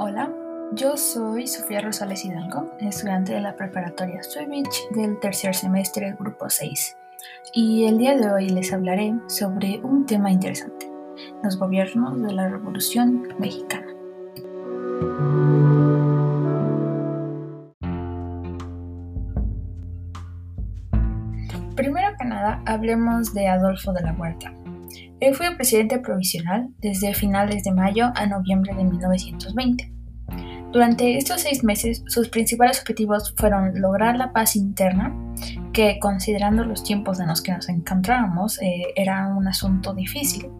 Hola, yo soy Sofía Rosales Hidalgo, estudiante de la preparatoria Swimich del tercer semestre Grupo 6. Y el día de hoy les hablaré sobre un tema interesante, los gobiernos de la Revolución Mexicana. Primero que nada, hablemos de Adolfo de la Huerta. Él fue presidente provisional desde finales de mayo a noviembre de 1920. Durante estos seis meses, sus principales objetivos fueron lograr la paz interna, que considerando los tiempos en los que nos encontrábamos eh, era un asunto difícil,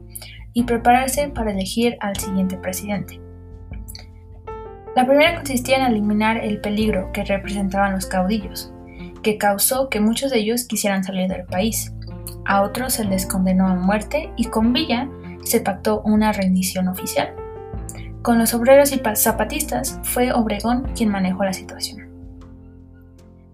y prepararse para elegir al siguiente presidente. La primera consistía en eliminar el peligro que representaban los caudillos, que causó que muchos de ellos quisieran salir del país. A otros se les condenó a muerte y con Villa se pactó una rendición oficial. Con los obreros y zapatistas fue Obregón quien manejó la situación.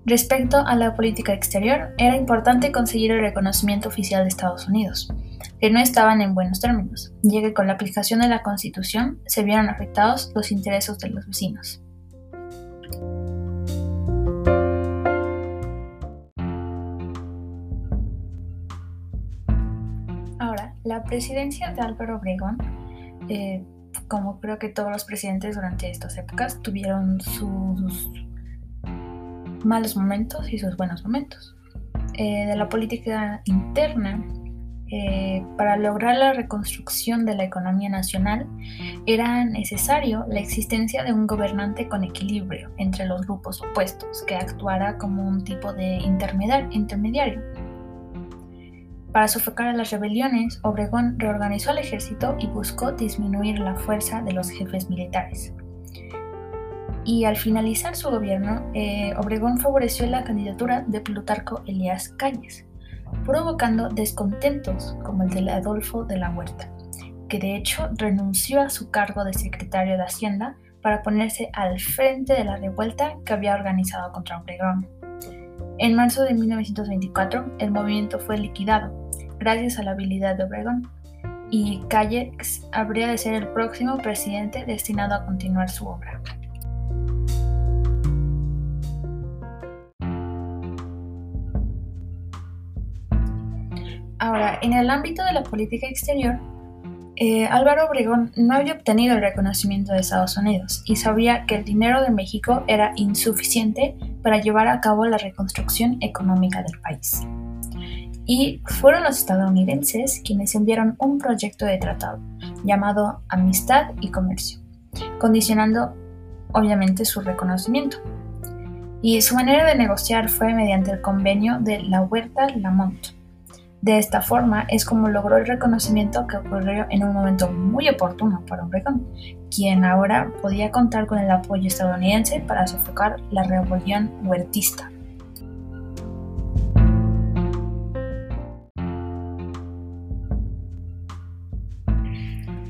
Respecto a la política exterior, era importante conseguir el reconocimiento oficial de Estados Unidos, que no estaban en buenos términos, ya que con la aplicación de la Constitución se vieron afectados los intereses de los vecinos. La presidencia de Álvaro Obregón, eh, como creo que todos los presidentes durante estas épocas, tuvieron sus malos momentos y sus buenos momentos. Eh, de la política interna, eh, para lograr la reconstrucción de la economía nacional era necesario la existencia de un gobernante con equilibrio entre los grupos opuestos, que actuara como un tipo de intermediario. Para sofocar a las rebeliones, Obregón reorganizó al ejército y buscó disminuir la fuerza de los jefes militares. Y al finalizar su gobierno, eh, Obregón favoreció la candidatura de Plutarco Elías Calles, provocando descontentos como el de Adolfo de la Huerta, que de hecho renunció a su cargo de secretario de Hacienda para ponerse al frente de la revuelta que había organizado contra Obregón. En marzo de 1924, el movimiento fue liquidado gracias a la habilidad de Obregón, y Calles habría de ser el próximo presidente destinado a continuar su obra. Ahora, en el ámbito de la política exterior, eh, Álvaro Obregón no había obtenido el reconocimiento de Estados Unidos y sabía que el dinero de México era insuficiente para llevar a cabo la reconstrucción económica del país. Y fueron los estadounidenses quienes enviaron un proyecto de tratado llamado Amistad y Comercio, condicionando obviamente su reconocimiento. Y su manera de negociar fue mediante el convenio de la Huerta Lamont, de esta forma es como logró el reconocimiento que ocurrió en un momento muy oportuno para Obregón, quien ahora podía contar con el apoyo estadounidense para sofocar la rebelión huertista.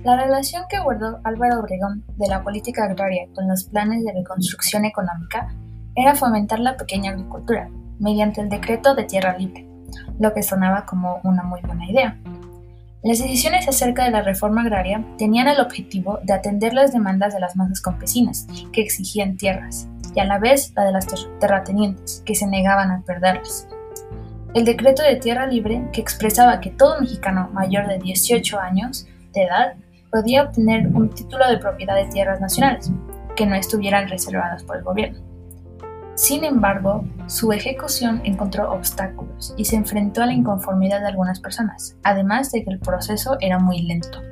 La relación que guardó Álvaro Obregón de la política agraria con los planes de reconstrucción económica era fomentar la pequeña agricultura mediante el decreto de tierra libre lo que sonaba como una muy buena idea. Las decisiones acerca de la reforma agraria tenían el objetivo de atender las demandas de las masas campesinas, que exigían tierras, y a la vez la de las terratenientes, que se negaban a perderlas. El decreto de tierra libre, que expresaba que todo mexicano mayor de 18 años de edad podía obtener un título de propiedad de tierras nacionales, que no estuvieran reservadas por el gobierno. Sin embargo, su ejecución encontró obstáculos y se enfrentó a la inconformidad de algunas personas, además de que el proceso era muy lento.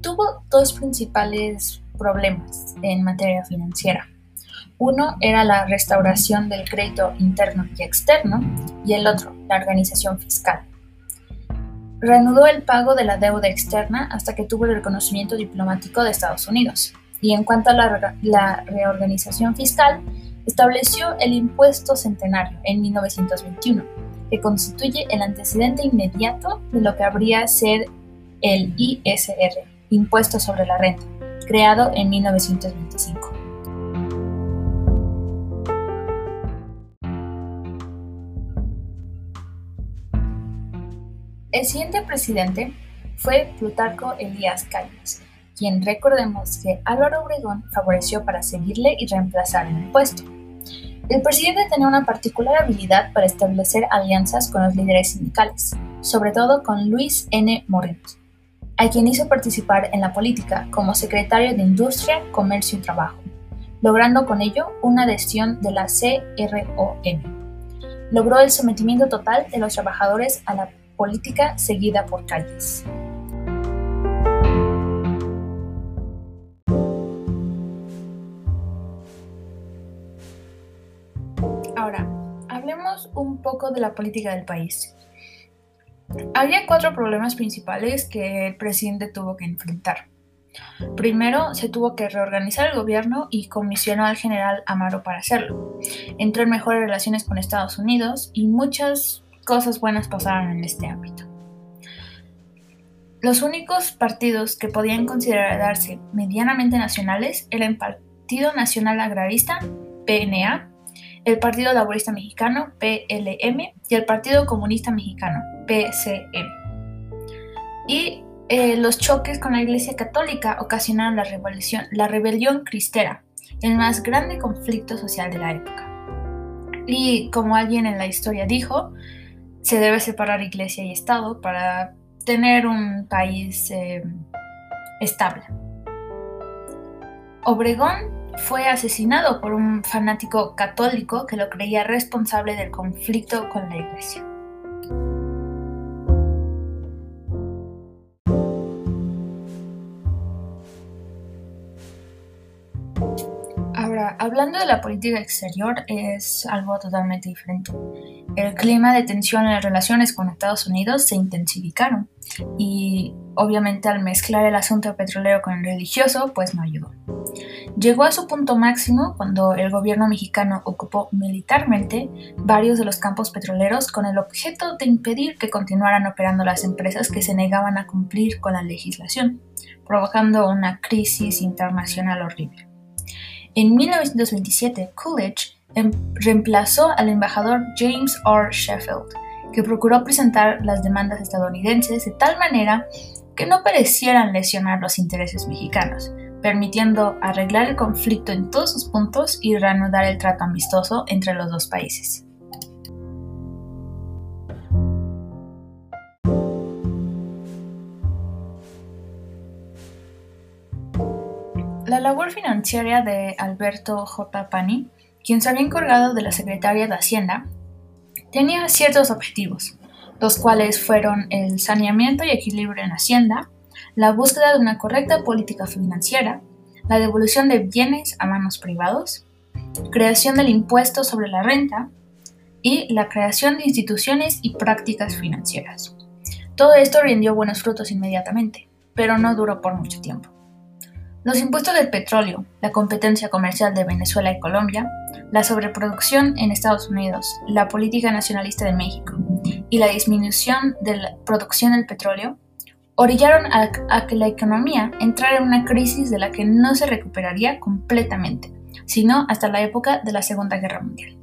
Tuvo dos principales problemas en materia financiera. Uno era la restauración del crédito interno y externo y el otro, la organización fiscal. Reanudó el pago de la deuda externa hasta que tuvo el reconocimiento diplomático de Estados Unidos. Y en cuanto a la, reorganización fiscal, estableció el impuesto centenario en 1921, que constituye el antecedente inmediato de lo que habría ser el ISR, Impuesto sobre la Renta, creado en 1925. El siguiente presidente fue Plutarco Elías Calles, quien recordemos que Álvaro Obregón favoreció para seguirle y reemplazar en el puesto. El presidente tenía una particular habilidad para establecer alianzas con los líderes sindicales, sobre todo con Luis N. Moreno, a quien hizo participar en la política como secretario de Industria, Comercio y Trabajo, logrando con ello una adhesión de la CROM. Logró el sometimiento total de los trabajadores a la política seguida por Calles. Ahora, hablemos un poco de la política del país. Había cuatro problemas principales que el presidente tuvo que enfrentar. Primero, se tuvo que reorganizar el gobierno y comisionó al general Amaro para hacerlo. Entró en mejores relaciones con Estados Unidos y muchas cosas buenas pasaron en este ámbito. Los únicos partidos que podían considerarse medianamente nacionales eran el Partido Nacional Agrarista, PNA, el Partido Laborista Mexicano, PLM, y el Partido Comunista Mexicano, PCM. Y eh, los choques con la Iglesia Católica ocasionaron la, revolución, la rebelión cristera, el más grande conflicto social de la época. Y como alguien en la historia dijo, se debe separar iglesia y Estado para tener un país eh, estable. Obregón fue asesinado por un fanático católico que lo creía responsable del conflicto con la iglesia. Hablando de la política exterior, es algo totalmente diferente. El clima de tensión en las relaciones con Estados Unidos se intensificaron y obviamente al mezclar el asunto petrolero con el religioso, pues no ayudó. Llegó a su punto máximo cuando el gobierno mexicano ocupó militarmente varios de los campos petroleros con el objeto de impedir que continuaran operando las empresas que se negaban a cumplir con la legislación, provocando una crisis internacional horrible. En 1927, Coolidge em, reemplazó al embajador James R. Sheffield, que procuró presentar las demandas estadounidenses de tal manera que no parecieran lesionar los intereses mexicanos, permitiendo arreglar el conflicto en todos sus puntos y reanudar el trato amistoso entre los dos países. La labor financiera de Alberto J. Pani, quien se había encargado de la Secretaría de Hacienda, tenía ciertos objetivos, los cuales fueron el saneamiento y equilibrio en Hacienda, la búsqueda de una correcta política financiera, la devolución de bienes a manos privados, creación del impuesto sobre la renta y la creación de instituciones y prácticas financieras. Todo esto rindió buenos frutos inmediatamente, pero no duró por mucho tiempo. Los impuestos del petróleo, la competencia comercial de Venezuela y Colombia, la sobreproducción en Estados Unidos, la política nacionalista de México y la disminución de la producción del petróleo orillaron a, que la economía entrara en una crisis de la que no se recuperaría completamente, sino hasta la época de la Segunda Guerra Mundial.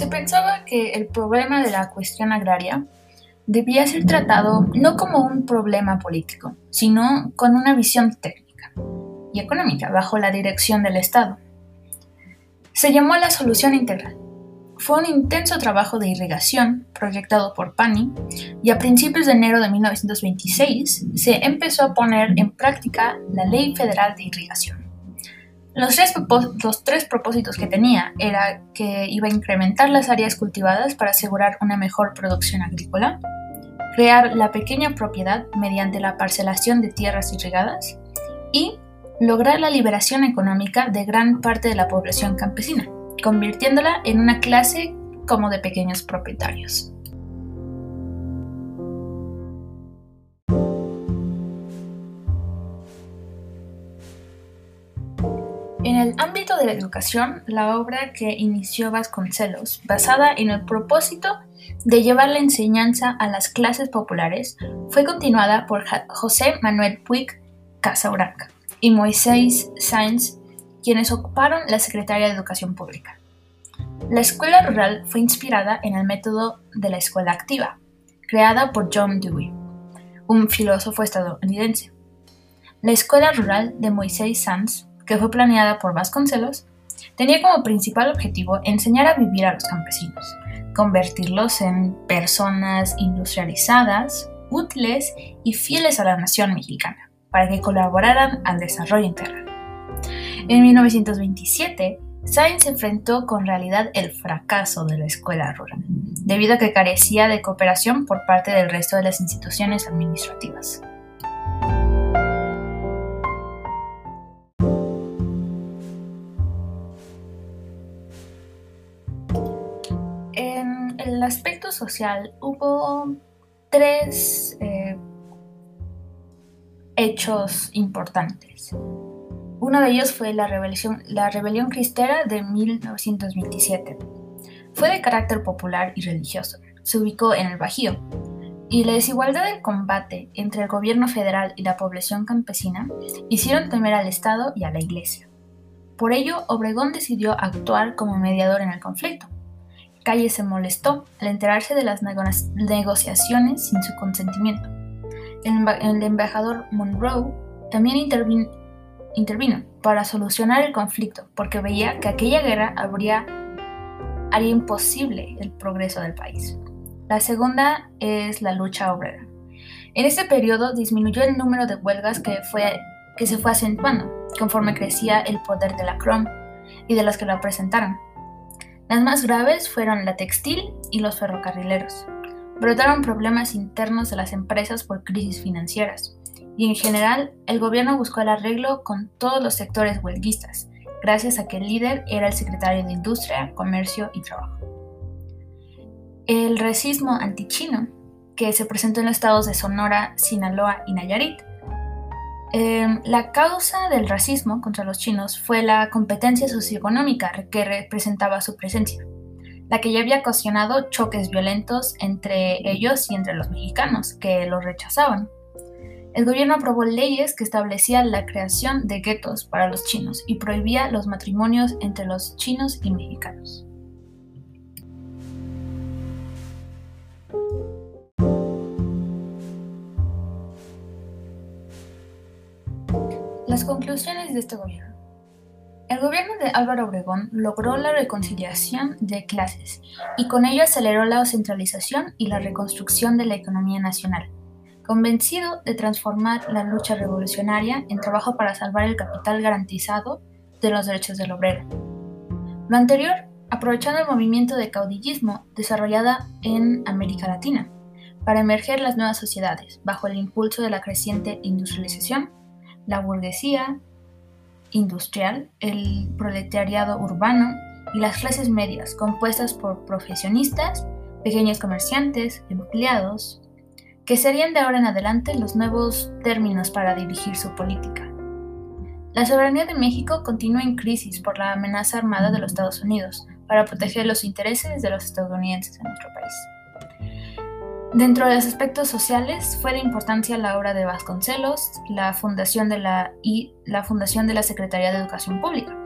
Se pensaba que el problema de la cuestión agraria debía ser tratado no como un problema político, sino con una visión técnica y económica bajo la dirección del Estado. Se llamó la solución integral. Fue un intenso trabajo de irrigación proyectado por Pani y a principios de enero de 1926 se empezó a poner en práctica la Ley Federal de Irrigación. Los tres, los tres, propósitos que tenía era que iba a incrementar las áreas cultivadas para asegurar una mejor producción agrícola, crear la pequeña propiedad mediante la parcelación de tierras irrigadas y lograr la liberación económica de gran parte de la población campesina, convirtiéndola en una clase como de pequeños propietarios. En el ámbito de la educación, la obra que inició Vasconcelos, basada en el propósito de llevar la enseñanza a las clases populares, fue continuada por José Manuel Puig Casabranca y Moisés Sáenz quienes ocuparon la Secretaría de Educación Pública. La escuela rural fue inspirada en el método de la escuela activa, creada por John Dewey, un filósofo estadounidense. La escuela rural de Moisés Sanz, que fue planeada por Vasconcelos, tenía como principal objetivo enseñar a vivir a los campesinos, convertirlos en personas industrializadas, útiles y fieles a la nación mexicana, para que colaboraran al desarrollo integral. En 1927, Sainz enfrentó con realidad el fracaso de la escuela rural, debido a que carecía de cooperación por parte del resto de las instituciones administrativas. Hubo tres eh, hechos importantes. Uno de ellos fue la rebelión, la rebelión cristera de 1927. Fue de carácter popular y religioso. Se ubicó en el Bajío. Y la desigualdad del combate entre el gobierno federal y la población campesina hicieron temer al Estado y a la Iglesia. Por ello, Obregón decidió actuar como mediador en el conflicto. Calle se molestó al enterarse de las negociaciones sin su consentimiento. El, embajador Monroe también intervino para solucionar el conflicto porque veía que aquella guerra habría, haría imposible el progreso del país. La segunda es la lucha obrera. En este periodo disminuyó el número de huelgas que, fue, que se fue acentuando conforme crecía el poder de la CROM y de las que la presentaron. Las más graves fueron la textil y los ferrocarrileros. Brotaron problemas internos de las empresas por crisis financieras y en general el gobierno buscó el arreglo con todos los sectores huelguistas, gracias a que el líder era el secretario de Industria, Comercio y Trabajo. El racismo antichino, que se presentó en los estados de Sonora, Sinaloa y Nayarit, em, la causa del racismo contra los chinos fue la competencia socioeconómica que representaba su presencia, la que ya había ocasionado choques violentos entre ellos y entre los mexicanos, que los rechazaban. El gobierno aprobó leyes que establecían la creación de guetos para los chinos y prohibía los matrimonios entre los chinos y mexicanos. Las conclusiones de este gobierno. El gobierno de Álvaro Obregón logró la reconciliación de clases y con ello aceleró la centralización y la reconstrucción de la economía nacional convencido de transformar la lucha revolucionaria en trabajo para salvar el capital garantizado de los derechos del obrero. Lo anterior, aprovechando el movimiento de caudillismo desarrollada en América Latina, para emerger las nuevas sociedades bajo el impulso de la creciente industrialización, la burguesía industrial, el proletariado urbano y las clases medias compuestas por profesionistas, pequeños comerciantes, empleados, que serían de ahora en adelante los nuevos términos para dirigir su política. La soberanía de México continúa en crisis por la amenaza armada de los Estados Unidos para proteger los intereses de los estadounidenses en nuestro país. Dentro de los aspectos sociales fue de importancia la obra de Vasconcelos la fundación de la, y la fundación de la Secretaría de Educación Pública.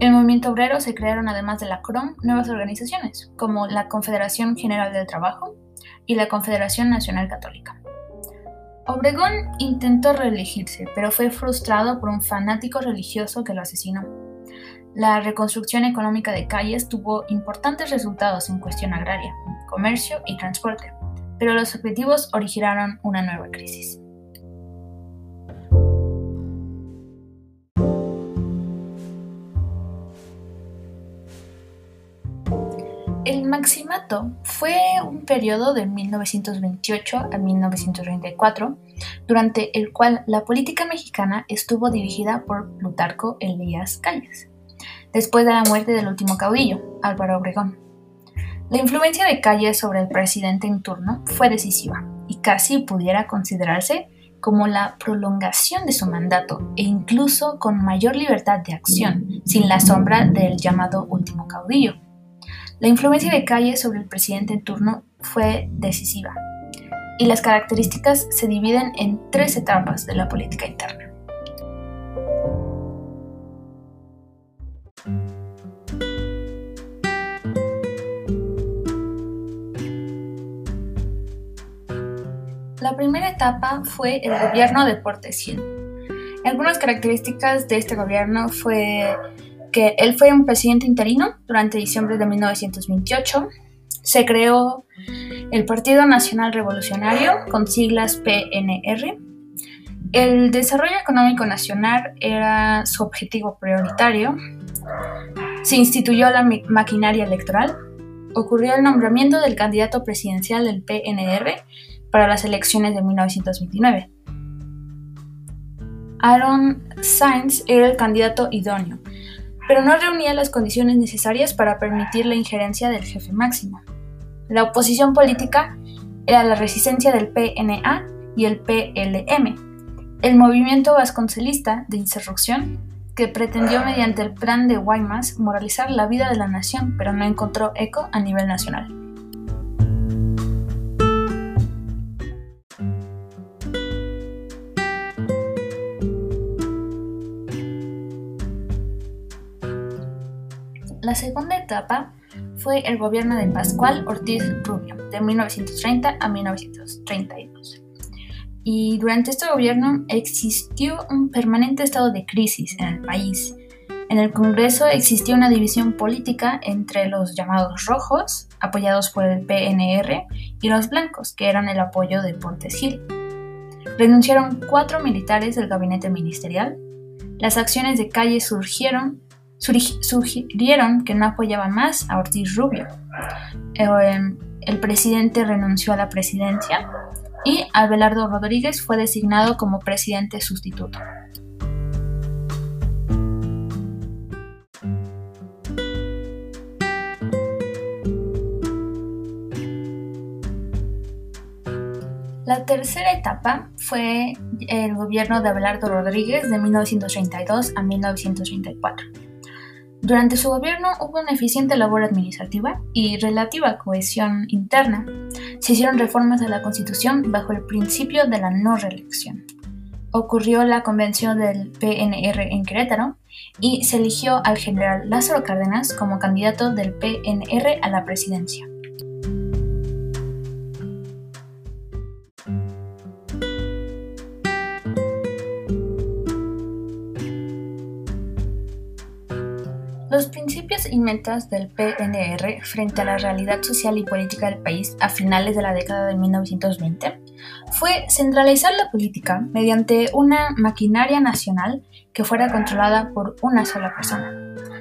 En el movimiento obrero se crearon además de la CROM nuevas organizaciones como la Confederación General del Trabajo, y la Confederación Nacional Católica. Obregón intentó reelegirse, pero fue frustrado por un fanático religioso que lo asesinó. La reconstrucción económica de calles tuvo importantes resultados en cuestión agraria, comercio y transporte, pero los objetivos originaron una nueva crisis. El maximato fue un periodo de 1928 a 1934, durante el cual la política mexicana estuvo dirigida por Plutarco Elías Calles, después de la muerte del último caudillo, Álvaro Obregón. La influencia de Calles sobre el presidente en turno fue decisiva y casi pudiera considerarse como la prolongación de su mandato e incluso con mayor libertad de acción, sin la sombra del llamado último caudillo la influencia de Calle sobre el presidente en turno fue decisiva, y las características se dividen en tres etapas de la política interna. La primera etapa fue el gobierno de Portes Gil. Algunas características de este gobierno fue que él fue un presidente interino durante diciembre de 1928. Se creó el Partido Nacional Revolucionario con siglas PNR. El desarrollo económico nacional era su objetivo prioritario. Se instituyó la maquinaria electoral. Ocurrió el nombramiento del candidato presidencial del PNR para las elecciones de 1929. Aaron Sainz era el candidato idóneo, pero no reunía las condiciones necesarias para permitir la injerencia del jefe máximo. La oposición política era la resistencia del PNA y el PLM, el movimiento vasconcelista de insurrección que pretendió mediante el plan de Guaymas moralizar la vida de la nación, pero no encontró eco a nivel nacional. Segunda etapa fue el gobierno de Pascual Ortiz Rubio, de 1930 a 1932. Y durante este gobierno existió un permanente estado de crisis en el país. En el Congreso existía una división política entre los llamados rojos, apoyados por el PNR, y los blancos, que eran el apoyo de Pontes Gil. Renunciaron cuatro militares del gabinete ministerial. Las acciones de calle surgieron sugirieron que no apoyaba más a Ortiz Rubio. Em, el presidente renunció a la presidencia y Abelardo Rodríguez fue designado como presidente sustituto. La tercera etapa fue el gobierno de Abelardo Rodríguez de 1932 a 1934. Durante su gobierno hubo una eficiente labor administrativa y relativa cohesión interna. Se hicieron reformas a la Constitución bajo el principio de la no reelección. Ocurrió la convención del PNR en Querétaro y se eligió al general Lázaro Cárdenas como candidato del PNR a la presidencia. Y metas del PNR frente a la realidad social y política del país a finales de la década de 1920 fue centralizar la política mediante una maquinaria nacional que fuera controlada por una sola persona.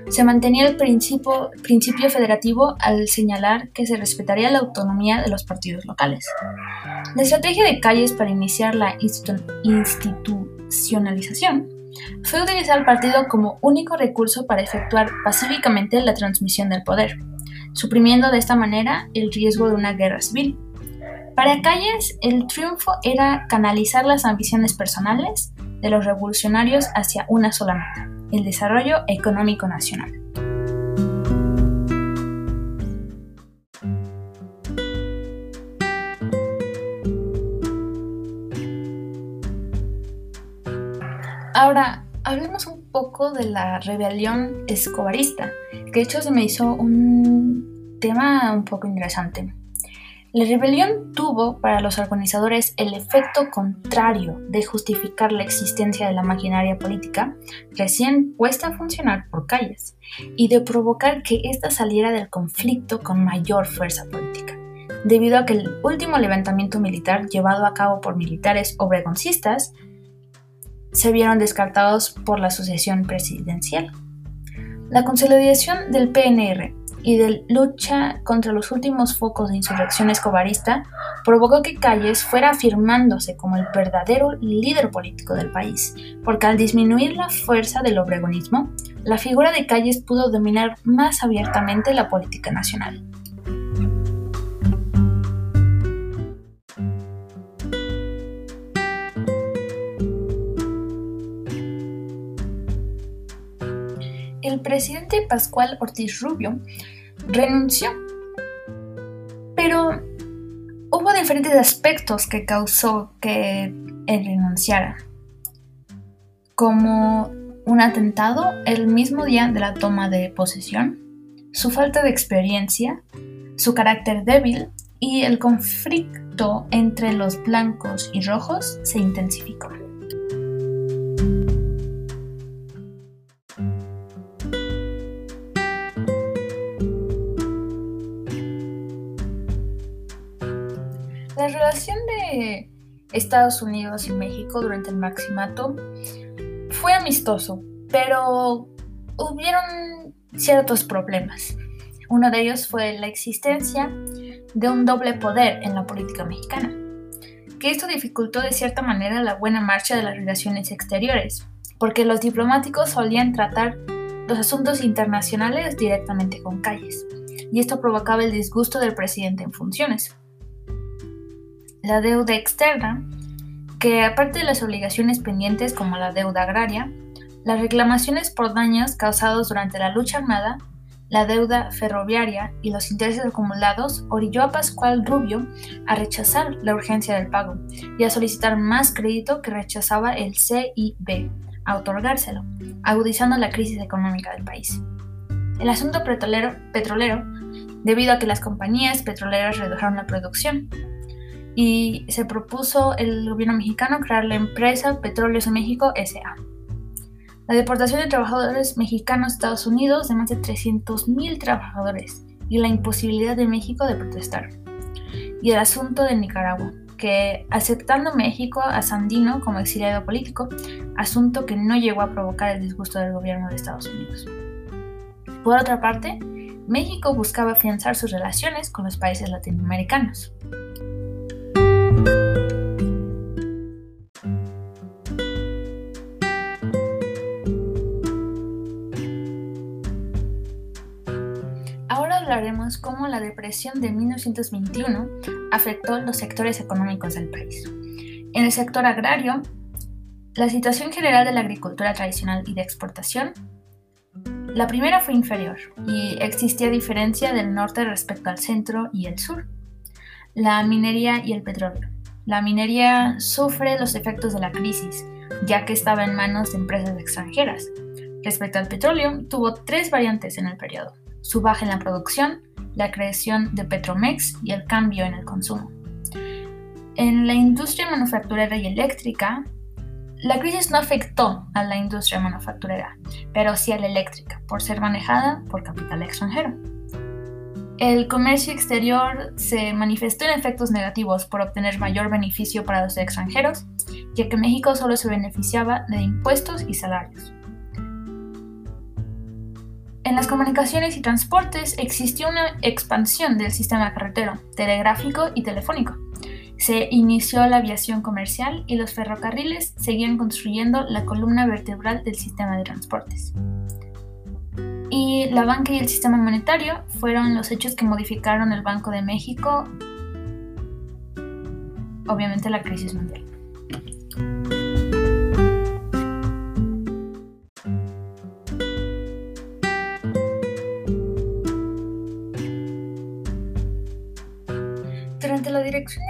Se mantenía el principio, principio federativo al señalar que se respetaría la autonomía de los partidos locales. La estrategia de Calles para iniciar la institucionalización fue utilizar el partido como único recurso para efectuar pacíficamente la transmisión del poder, suprimiendo de esta manera el riesgo de una guerra civil. Para Calles, el triunfo era canalizar las ambiciones personales de los revolucionarios hacia una sola meta, el desarrollo económico nacional. Ahora, hablemos un poco de la rebelión escobarista, que de hecho se me hizo un tema un poco interesante. La rebelión tuvo para los organizadores el efecto contrario de justificar la existencia de la maquinaria política recién puesta a funcionar por calles y de provocar que ésta saliera del conflicto con mayor fuerza política, debido a que el último levantamiento militar llevado a cabo por militares obregoncistas se vieron descartados por la sucesión presidencial. La consolidación del PNR y de lucha contra los últimos focos de insurrección escobarista provocó que Calles fuera afirmándose como el verdadero líder político del país, porque al disminuir la fuerza del obregonismo, la figura de Calles pudo dominar más abiertamente la política nacional. El presidente Pascual Ortiz Rubio renunció. Pero hubo diferentes aspectos que causó que él renunciara, como un atentado el mismo día de la toma de posesión, su falta de experiencia, su carácter débil y el conflicto entre los blancos y rojos se intensificó. Estados Unidos y México durante el Maximato fue amistoso, pero hubieron ciertos problemas. Uno de ellos fue la existencia de un doble poder en la política mexicana, que esto dificultó de cierta manera la buena marcha de las relaciones exteriores, porque los diplomáticos solían tratar los asuntos internacionales directamente con calles, y esto provocaba el disgusto del presidente en funciones. La deuda externa, que aparte de las obligaciones pendientes como la deuda agraria, las reclamaciones por daños causados durante la lucha armada la deuda ferroviaria y los intereses acumulados orilló a Pascual Rubio a rechazar la urgencia del pago y a solicitar más crédito que rechazaba el CIB, a otorgárselo, agudizando la crisis económica del país. El asunto petrolero, petrolero debido a que las compañías petroleras redujeron la producción, y se propuso el gobierno mexicano crear la empresa Petróleos de México SA la deportación de trabajadores mexicanos a Estados Unidos de más de 300.000 trabajadores y la imposibilidad de México de protestar. Y el asunto de Nicaragua, que aceptando México a Sandino como exiliado político, asunto que no llegó a provocar el disgusto del gobierno de Estados Unidos. Por otra parte, México buscaba afianzar sus relaciones con los países latinoamericanos. Cómo la depresión de 1921 afectó los sectores económicos del país. En el sector agrario, la situación general de la agricultura tradicional y de exportación, la primera fue inferior y existía diferencia del norte respecto al centro y el sur. La minería y el petróleo. La minería sufre los efectos de la crisis, ya que estaba en manos de empresas extranjeras. Respecto al petróleo, tuvo tres variantes en el periodo su baja en la producción, la creación de Petromex y el cambio en el consumo. En la industria manufacturera y eléctrica, la crisis no afectó a la industria manufacturera, pero sí a la eléctrica, por ser manejada por capital extranjero. El comercio exterior se manifestó en efectos negativos por obtener mayor beneficio para los extranjeros, ya que México solo se beneficiaba de impuestos y salarios. En las comunicaciones y transportes existió una expansión del sistema carretero, telegráfico y telefónico. Se inició la aviación comercial y los ferrocarriles seguían construyendo la columna vertebral del sistema de transportes. Y la banca y el sistema monetario fueron los hechos que modificaron el Banco de México, obviamente la crisis mundial.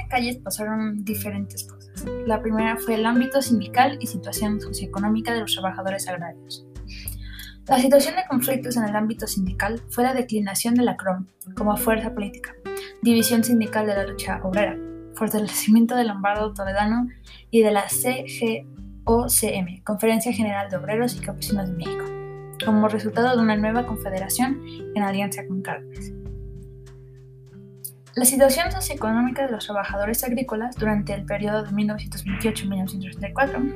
Calles pasaron diferentes cosas. La primera fue el ámbito sindical y situación socioeconómica de los trabajadores agrarios. La situación de conflictos en el ámbito sindical fue la declinación de la CROM como fuerza política, división sindical de la lucha obrera, fortalecimiento del Lombardo Toledano y de la CGOCM, Conferencia General de Obreros y Campesinos de México, como resultado de una nueva confederación en alianza con Cárdenas. La situación socioeconómica de los trabajadores agrícolas durante el periodo de 1928-1934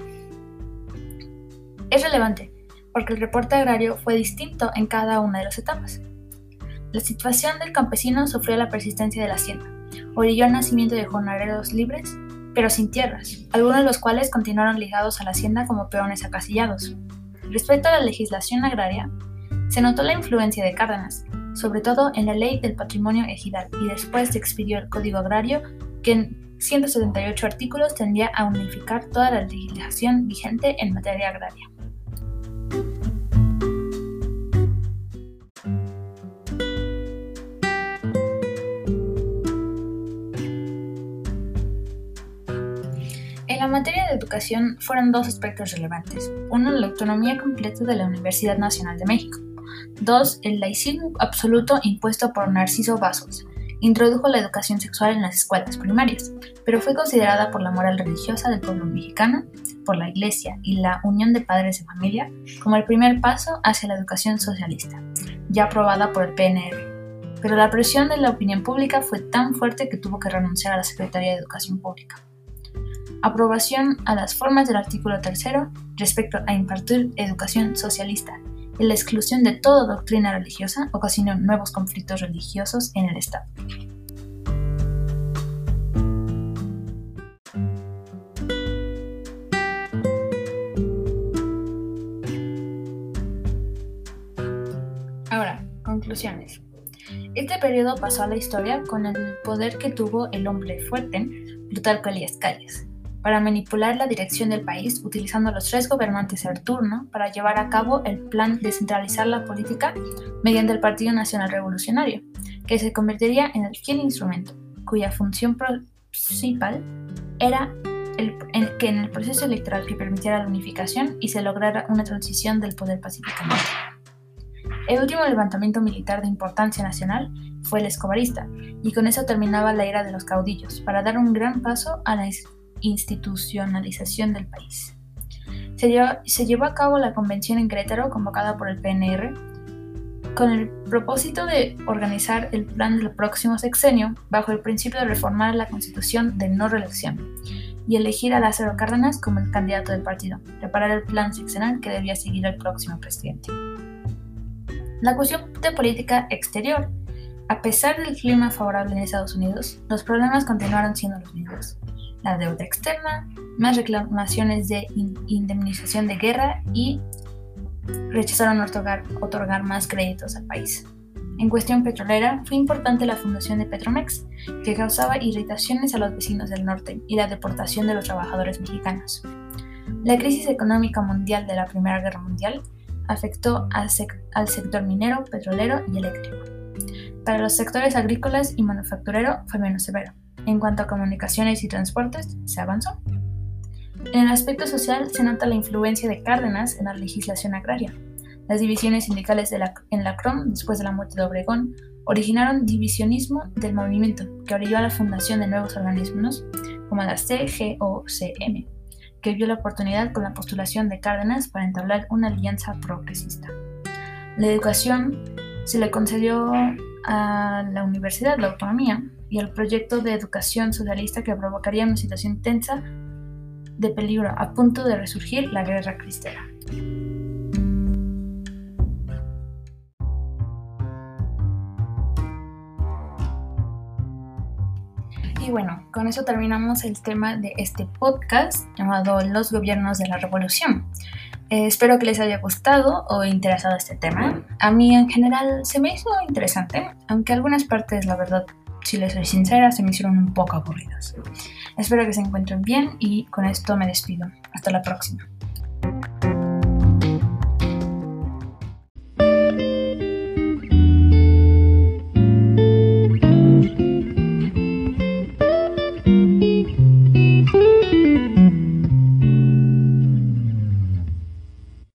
es relevante porque el reporte agrario fue distinto en cada una de las etapas. La situación del campesino sufrió la persistencia de la hacienda, orilló al nacimiento de jornaleros libres, pero sin tierras, algunos de los cuales continuaron ligados a la hacienda como peones acasillados. Respecto a la legislación agraria, se notó la influencia de Cárdenas, sobre todo en la Ley del Patrimonio Ejidal, y después se expidió el Código Agrario, que en 178 artículos tendría a unificar toda la legislación vigente en materia agraria. En la materia de educación fueron dos aspectos relevantes. Uno, la autonomía completa de la Universidad Nacional de México, 2. El laicismo absoluto impuesto por Narciso Vasos. introdujo la educación sexual en las escuelas primarias, pero fue considerada por la moral religiosa del pueblo mexicano, por la Iglesia y la Unión de Padres de Familia como el primer paso hacia la educación socialista, ya aprobada por el PNR. Pero la presión de la opinión pública fue tan fuerte que tuvo que renunciar a la Secretaría de Educación Pública. Aprobación a las formas del artículo 3 respecto a impartir educación socialista y la exclusión de toda doctrina religiosa ocasionó nuevos conflictos religiosos en el Estado. Ahora, conclusiones. Este periodo pasó a la historia con el poder que tuvo el hombre fuerte, Plutarco Elías Calles, para manipular la dirección del país utilizando los tres gobernantes del turno para llevar a cabo el plan de centralizar la política mediante el Partido Nacional Revolucionario, que se convertiría en el fiel instrumento, cuya función principal era el, que en el proceso electoral que permitiera la unificación y se lograra una transición del poder pacíficamente. El último levantamiento militar de importancia nacional fue el escobarista, y con eso terminaba la era de los caudillos, para dar un gran paso a la institucionalización del país. Se llevó, a cabo la convención en Querétaro convocada por el PNR con el propósito de organizar el plan del próximo sexenio bajo el principio de reformar la constitución de no reelección y elegir a Lázaro Cárdenas como el candidato del partido, preparar el plan sexenal que debía seguir el próximo presidente. La cuestión de política exterior. A pesar del clima favorable en Estados Unidos, los problemas continuaron siendo los mismos la deuda externa, más reclamaciones de indemnización de guerra y rechazaron otorgar, más créditos al país. En cuestión petrolera, fue importante la fundación de Petromex, que causaba irritaciones a los vecinos del norte y la deportación de los trabajadores mexicanos. La crisis económica mundial de la Primera Guerra Mundial afectó al sector minero, petrolero y eléctrico. Para los sectores agrícolas y manufacturero fue menos severo. En cuanto a comunicaciones y transportes, se avanzó. En el aspecto social se nota la influencia de Cárdenas en la legislación agraria. Las divisiones sindicales en la CROM, después de la muerte de Obregón, originaron divisionismo del movimiento, que orilló a la fundación de nuevos organismos como la CGOCM, que vio la oportunidad con la postulación de Cárdenas para entablar una alianza progresista. La educación se le concedió a la universidad, la autonomía, y el proyecto de educación socialista que provocaría una situación tensa de peligro a punto de resurgir la guerra cristera. Y bueno, con eso terminamos el tema de este podcast llamado Los gobiernos de la revolución. Eh, espero que les haya gustado o interesado este tema. A mí en general se me hizo interesante, aunque algunas partes, la verdad, si les soy sincera, se me hicieron un poco aburridas. Espero que se encuentren bien y con esto me despido. Hasta la próxima.